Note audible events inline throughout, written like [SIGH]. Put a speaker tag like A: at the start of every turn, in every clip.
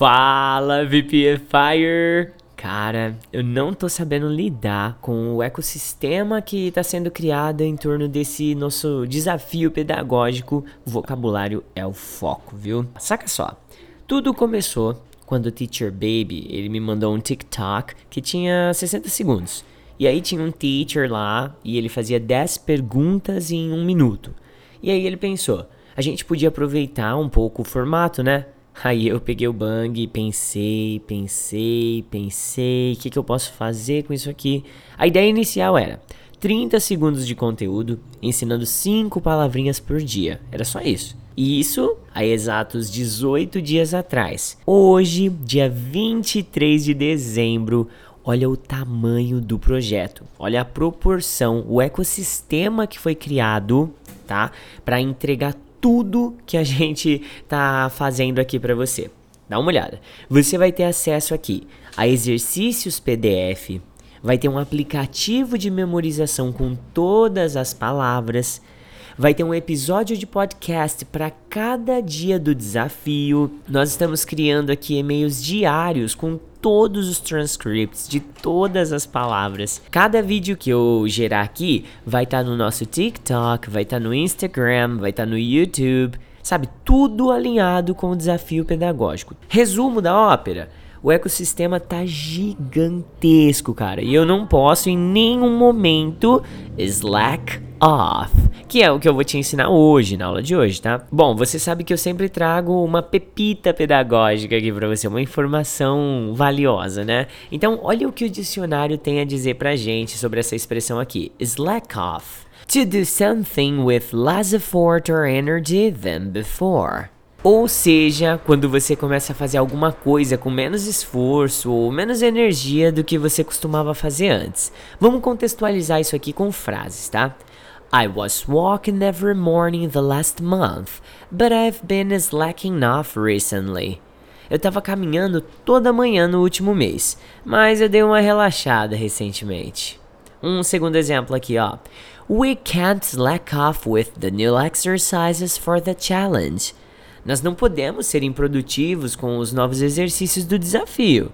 A: Fala, VPFire! Cara, eu não tô sabendo lidar com o ecossistema que está sendo criado em torno desse nosso desafio pedagógico. O vocabulário é o foco, viu? Saca só. Tudo começou quando o Teacher Baby, ele me mandou um TikTok que tinha 60 segundos. E aí tinha um teacher lá e ele fazia 10 perguntas em um minuto. E aí ele pensou, a gente podia aproveitar um pouco o formato, né? Aí eu peguei o bang, pensei, pensei, pensei, o que, que eu posso fazer com isso aqui? A ideia inicial era 30 segundos de conteúdo ensinando 5 palavrinhas por dia. Era só isso. E isso há exatos 18 dias atrás. Hoje, dia 23 de dezembro, olha o tamanho do projeto, olha a proporção, o ecossistema que foi criado, tá? Para entregar tudo que a [LAUGHS] gente tá fazendo aqui para você. Dá uma olhada. Você vai ter acesso aqui a exercícios PDF, vai ter um aplicativo de memorização com todas as palavras, vai ter um episódio de podcast para cada dia do desafio. Nós estamos criando aqui e-mails diários com todos os transcripts de todas as palavras. Cada vídeo que eu gerar aqui vai estar tá no nosso TikTok, vai estar tá no Instagram, vai estar tá no YouTube, sabe? Tudo alinhado com o desafio pedagógico. Resumo da ópera. O ecossistema tá gigantesco, cara, e eu não posso em nenhum momento slack off, que é o que eu vou te ensinar hoje, na aula de hoje, tá? Bom, você sabe que eu sempre trago uma pepita pedagógica aqui para você, uma informação valiosa, né? Então, olha o que o dicionário tem a dizer pra gente sobre essa expressão aqui, slack off. To do something with less effort or energy than before. Ou seja, quando você começa a fazer alguma coisa com menos esforço ou menos energia do que você costumava fazer antes. Vamos contextualizar isso aqui com frases, tá? I was walking every morning the last month, but I've been slacking off recently. Eu estava caminhando toda manhã no último mês, mas eu dei uma relaxada recentemente. Um segundo exemplo aqui, ó. We can't slack off with the new exercises for the challenge. Nós não podemos ser improdutivos com os novos exercícios do desafio.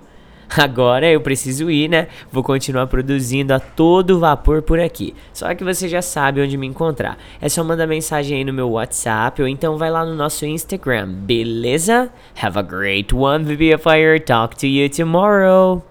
A: [LAUGHS] Agora eu preciso ir, né? Vou continuar produzindo a todo vapor por aqui. Só que você já sabe onde me encontrar. É só mandar mensagem aí no meu WhatsApp ou então vai lá no nosso Instagram, beleza? Have a great one, VBFire. Talk to you tomorrow.